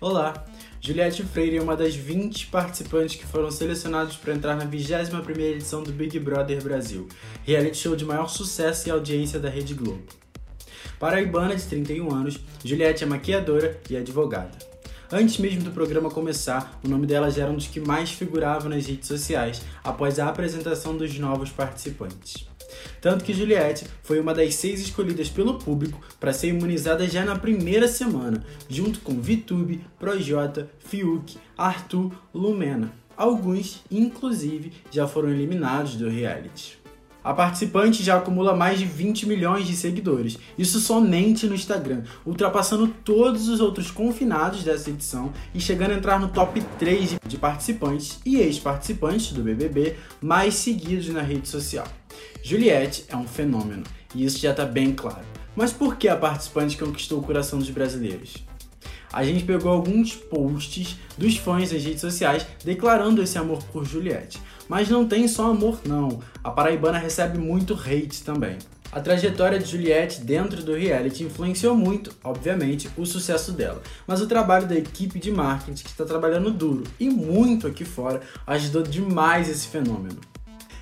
Olá! Juliette Freire é uma das 20 participantes que foram selecionados para entrar na 21ª edição do Big Brother Brasil, reality show de maior sucesso e audiência da Rede Globo. Paraibana de 31 anos, Juliette é maquiadora e advogada. Antes mesmo do programa começar, o nome dela já era um dos que mais figurava nas redes sociais após a apresentação dos novos participantes. Tanto que Juliette foi uma das seis escolhidas pelo público para ser imunizada já na primeira semana, junto com Vitube, Projota, Fiuk, Arthur, Lumena. Alguns, inclusive, já foram eliminados do reality. A participante já acumula mais de 20 milhões de seguidores, isso somente no Instagram, ultrapassando todos os outros confinados dessa edição e chegando a entrar no top 3 de participantes e ex-participantes do BBB mais seguidos na rede social. Juliette é um fenômeno, e isso já está bem claro. Mas por que a participante conquistou o coração dos brasileiros? A gente pegou alguns posts dos fãs das redes sociais declarando esse amor por Juliette. Mas não tem só amor não, a paraibana recebe muito hate também. A trajetória de Juliette dentro do reality influenciou muito, obviamente, o sucesso dela, mas o trabalho da equipe de marketing que está trabalhando duro e muito aqui fora ajudou demais esse fenômeno.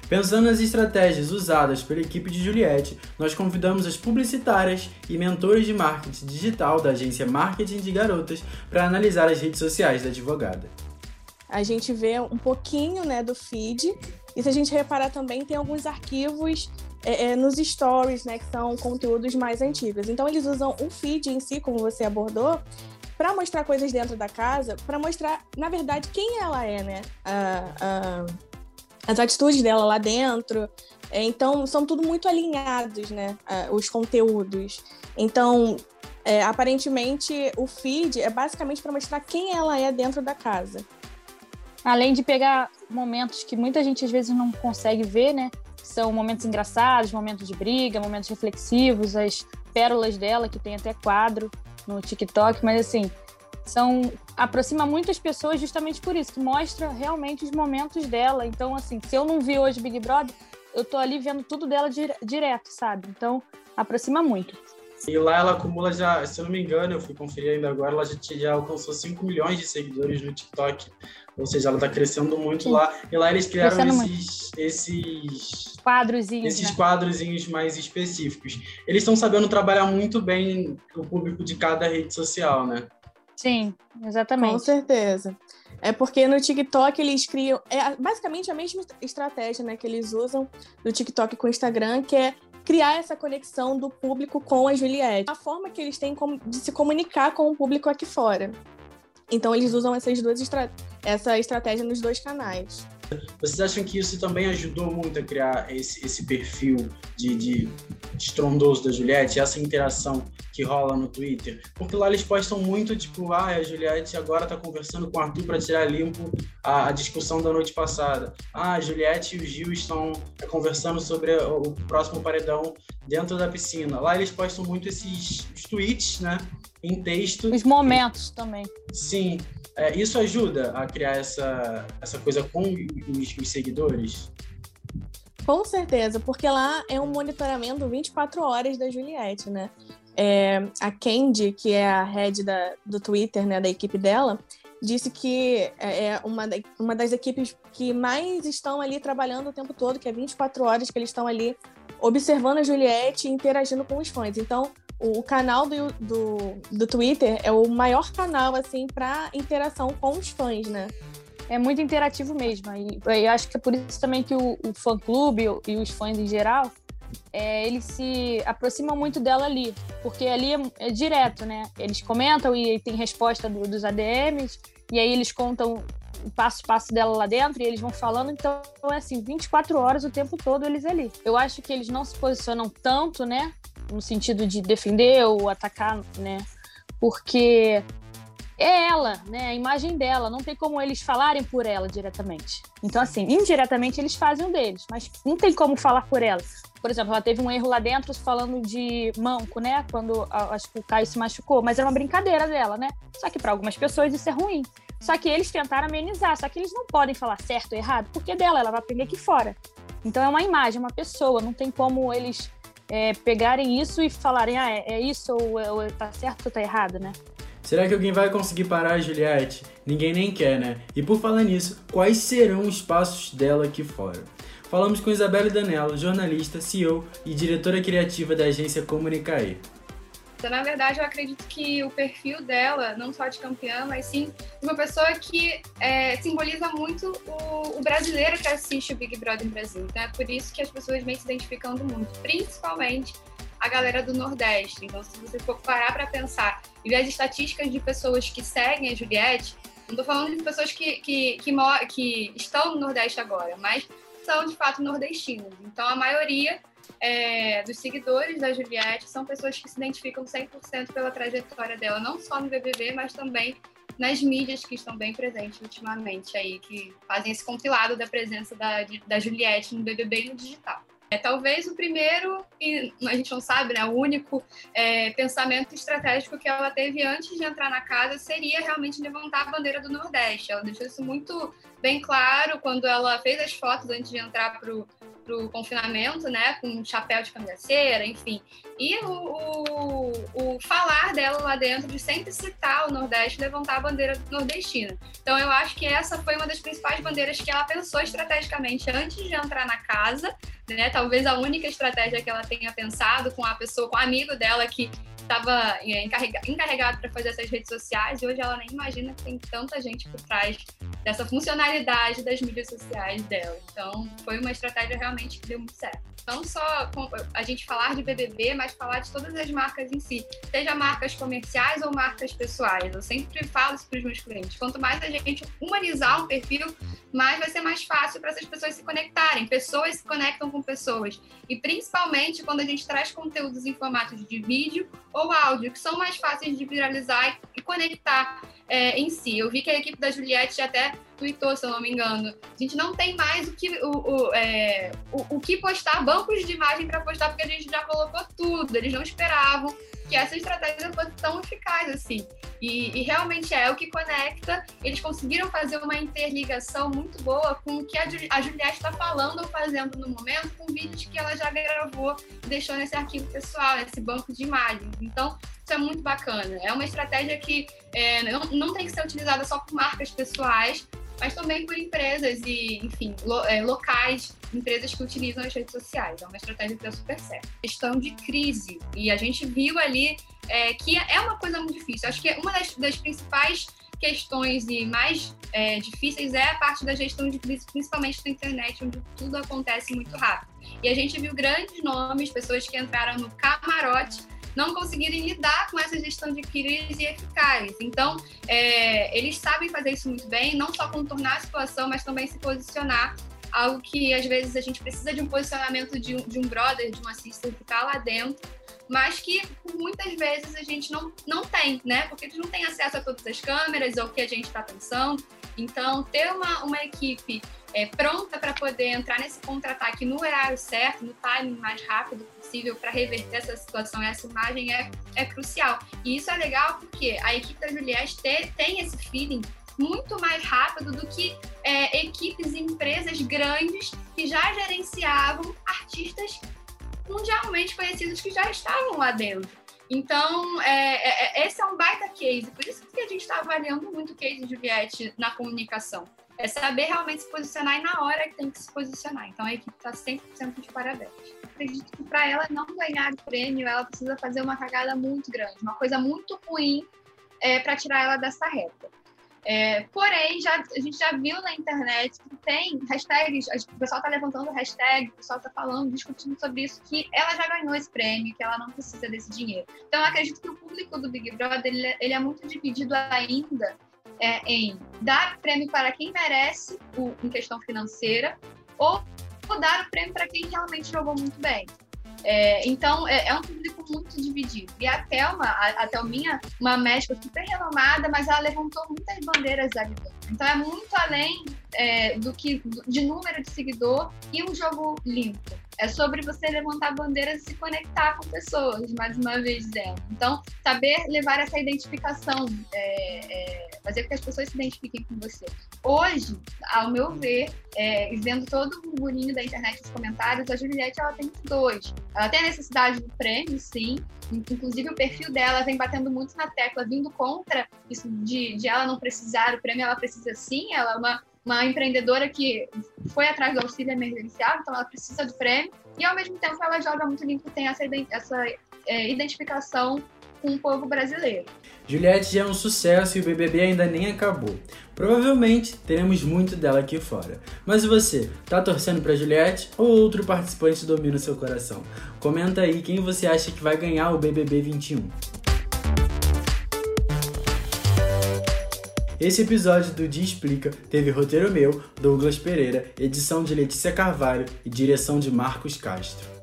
Pensando nas estratégias usadas pela equipe de Juliette, nós convidamos as publicitárias e mentores de marketing digital da agência Marketing de Garotas para analisar as redes sociais da advogada. A gente vê um pouquinho né, do feed, e se a gente reparar também, tem alguns arquivos é, é, nos stories, né, que são conteúdos mais antigos. Então, eles usam o feed em si, como você abordou, para mostrar coisas dentro da casa, para mostrar, na verdade, quem ela é, né? As atitudes dela lá dentro. É, então, são tudo muito alinhados, né? Os conteúdos. Então, é, aparentemente, o feed é basicamente para mostrar quem ela é dentro da casa. Além de pegar momentos que muita gente às vezes não consegue ver, né? São momentos engraçados, momentos de briga, momentos reflexivos, as pérolas dela, que tem até quadro no TikTok, mas assim, são aproxima muitas pessoas justamente por isso, que mostra realmente os momentos dela. Então, assim, se eu não vi hoje Big Brother, eu tô ali vendo tudo dela dire direto, sabe? Então, aproxima muito. E lá ela acumula já, se eu não me engano, eu fui conferir ainda agora, ela já, já alcançou 5 milhões de seguidores no TikTok. Ou seja, ela está crescendo muito Sim. lá. E lá eles criaram esses, esses quadrozinhos, esses né? quadrozinhos mais específicos. Eles estão sabendo trabalhar muito bem o público de cada rede social, né? Sim, exatamente. Com certeza. É porque no TikTok eles criam. É basicamente a mesma estratégia né, que eles usam no TikTok com o Instagram, que é criar essa conexão do público com a Juliette. A forma que eles têm de se comunicar com o público aqui fora. Então eles usam essas duas estra essa estratégia nos dois canais. Vocês acham que isso também ajudou muito a criar esse, esse perfil de, de, estrondoso da Juliette, essa interação que rola no Twitter? Porque lá eles postam muito, tipo, ah, a Juliette agora tá conversando com o Arthur para tirar limpo a, a, discussão da noite passada. Ah, a Juliette e o Gil estão conversando sobre o próximo paredão dentro da piscina. Lá eles postam muito esses tweets, né? Em texto. Os momentos também. Sim. É, isso ajuda a criar essa, essa coisa com os, os seguidores? Com certeza, porque lá é um monitoramento 24 horas da Juliette, né? É, a Candy, que é a head da, do Twitter, né, da equipe dela, disse que é, é uma, uma das equipes que mais estão ali trabalhando o tempo todo, que é 24 horas que eles estão ali observando a Juliette e interagindo com os fãs. Então, o canal do, do, do Twitter é o maior canal, assim, para interação com os fãs, né? É muito interativo mesmo. E eu acho que é por isso também que o, o fã-clube e os fãs em geral, é, eles se aproximam muito dela ali, porque ali é, é direto, né? Eles comentam e tem resposta do, dos ADMs, e aí eles contam o passo a passo dela lá dentro e eles vão falando, então é assim, 24 horas o tempo todo eles ali. Eu acho que eles não se posicionam tanto, né, no sentido de defender ou atacar, né? Porque é ela, né? A imagem dela, não tem como eles falarem por ela diretamente. Então, assim, indiretamente eles fazem um deles, mas não tem como falar por ela. Por exemplo, ela teve um erro lá dentro falando de manco, né? Quando acho que o Caio se machucou, mas era uma brincadeira dela, né? Só que para algumas pessoas isso é ruim. Só que eles tentaram amenizar, só que eles não podem falar certo ou errado, porque é dela, ela vai aprender aqui fora. Então é uma imagem, uma pessoa, não tem como eles é, pegarem isso e falarem, ah, é, é isso, ou, é, ou tá certo ou tá errado, né? Será que alguém vai conseguir parar a Juliette? Ninguém nem quer, né? E por falar nisso, quais serão os passos dela aqui fora? Falamos com Isabela Danello, jornalista, CEO e diretora criativa da agência Comunicae. Então, na verdade, eu acredito que o perfil dela, não só de campeã, mas sim de uma pessoa que é, simboliza muito o, o, brasileiro que assiste o Big Brother Brasil. Então, é por isso que as pessoas vêm se identificando muito, principalmente a galera do Nordeste. Então, se você for parar para pensar e ver as estatísticas de pessoas que seguem a Juliette, não estou falando de pessoas que, que, que, que, estão no Nordeste agora, mas são de fato nordestinos. Então, a maioria é, dos seguidores da Juliette são pessoas que se identificam 100% pela trajetória dela, não só no BBB, mas também nas mídias que estão bem presentes ultimamente aí, que fazem esse compilado da presença da, da Juliette no BBB e no digital. É talvez o primeiro, e a gente não sabe, né, o único é, pensamento estratégico que ela teve antes de entrar na casa seria realmente levantar a bandeira do Nordeste. Ela deixou isso muito bem claro quando ela fez as fotos antes de entrar para o confinamento, né, com chapéu de cangaceira, enfim. E o, o, o, falar dela lá dentro de sempre citar o Nordeste, levantar a bandeira nordestina. Então eu acho que essa foi uma das principais bandeiras que ela pensou estrategicamente antes de entrar na casa, né? Talvez a única estratégia que ela tenha pensado com a pessoa, com o amigo dela que estava é, encarregado para fazer essas redes sociais e hoje ela nem imagina que tem tanta gente por trás dessa funcionalidade das mídias sociais dela. Então, foi uma estratégia realmente que deu muito certo. Não só a gente falar de BBB, mas falar de todas as marcas em si, seja marcas comerciais ou marcas pessoais. Eu sempre falo isso para os meus clientes. Quanto mais a gente humanizar um perfil, mais vai ser mais fácil para essas pessoas se conectarem. Pessoas se conectam com pessoas. E principalmente quando a gente traz conteúdos em formatos de vídeo ou áudio, que são mais fáceis de viralizar e conectar é, em si. Eu vi que a equipe da Juliette até tweetou, se eu não me engano. A gente não tem mais o que, o, o, é, o, o que postar, bancos de imagem para postar, porque a gente já colocou tudo. Eles não esperavam que essa estratégia fosse tão eficaz assim. E, e, realmente é o que conecta. Eles conseguiram fazer uma interligação muito boa com o que a, a Juliette está falando ou fazendo no momento, com vídeos que ela já gravou deixou nesse arquivo pessoal, nesse banco de imagens. Então, isso é muito bacana. É uma estratégia que é, não, não tem que ser utilizada só por marcas pessoais, mas também por empresas e, enfim, lo, é, locais, empresas que utilizam as redes sociais. É uma estratégia que deu super certo. Questão de crise. E a gente viu ali é, que é uma coisa muito difícil. Acho que uma das, das principais questões e mais é, difíceis é a parte da gestão de crise, principalmente na internet, onde tudo acontece muito rápido. E a gente viu grandes nomes, pessoas que entraram no camarote não conseguirem lidar com essa gestão de crise eficaz. Então, é, eles sabem fazer isso muito bem, não só contornar a situação, mas também se posicionar algo que às vezes a gente precisa de um posicionamento de um, de um brother, de um assistente que está lá dentro, mas que muitas vezes a gente não, não tem, né? Porque eles não têm acesso a todas as câmeras ou o que a gente está pensando. Então, ter uma, uma equipe é, pronta para poder entrar nesse contra-ataque no horário certo, no timing mais rápido possível para reverter essa situação, essa imagem é, é crucial. E isso é legal porque a equipe da Juliette tem, esse feeling muito mais rápido do que é, equipes e empresas grandes que já gerenciavam artistas mundialmente conhecidos que já estavam lá dentro. Então, é, é, é esse é um baita case, por isso que a gente está avaliando muito o case de Juliette na comunicação. É saber realmente se posicionar e na hora que tem que se posicionar. Então, a equipe está 100% de parabéns. Acredito que para ela não ganhar o prêmio, ela precisa fazer uma cagada muito grande, uma coisa muito ruim é, para tirar ela dessa reta. É, porém, já, a gente já viu na internet que tem hashtags, o pessoal está levantando hashtag, o pessoal está falando, discutindo sobre isso, que ela já ganhou esse prêmio, que ela não precisa desse dinheiro. Então, eu acredito que o público do Big Brother ele, ele é muito dividido ainda é, em dar prêmio para quem merece o, em questão financeira ou, ou dar o prêmio para quem realmente jogou muito bem. É, então, é, é, um público muito dividido. E a Thelma, a, a Thelminha, uma médica super renomada, mas ela levantou muitas bandeiras ali Então, é muito além é, do que de número de seguidor e um jogo limpo. É sobre você levantar bandeiras e se conectar com pessoas, mais uma vez dizendo. Então, saber levar essa identificação, é, é, fazer com que as pessoas se identifiquem com você. Hoje, ao meu ver, é, vendo todo o burburinho da internet nos comentários, a Juliette ela tem dois. Ela tem a necessidade do prêmio, sim. Inclusive, o perfil dela vem batendo muito na tecla, vindo contra isso de, de ela não precisar o prêmio, ela precisa sim. Ela é uma uma empreendedora que foi atrás do auxílio emergencial, então ela precisa do prêmio, e ao mesmo tempo ela joga muito limpo, tem essa, essa é, identificação com o povo brasileiro. Juliette já é um sucesso e o BBB ainda nem acabou. Provavelmente teremos muito dela aqui fora. Mas e você, tá torcendo para Juliette ou outro participante domina o seu coração? Comenta aí quem você acha que vai ganhar o BBB 21. Esse episódio do Dia Explica teve roteiro meu, Douglas Pereira, edição de Letícia Carvalho e direção de Marcos Castro.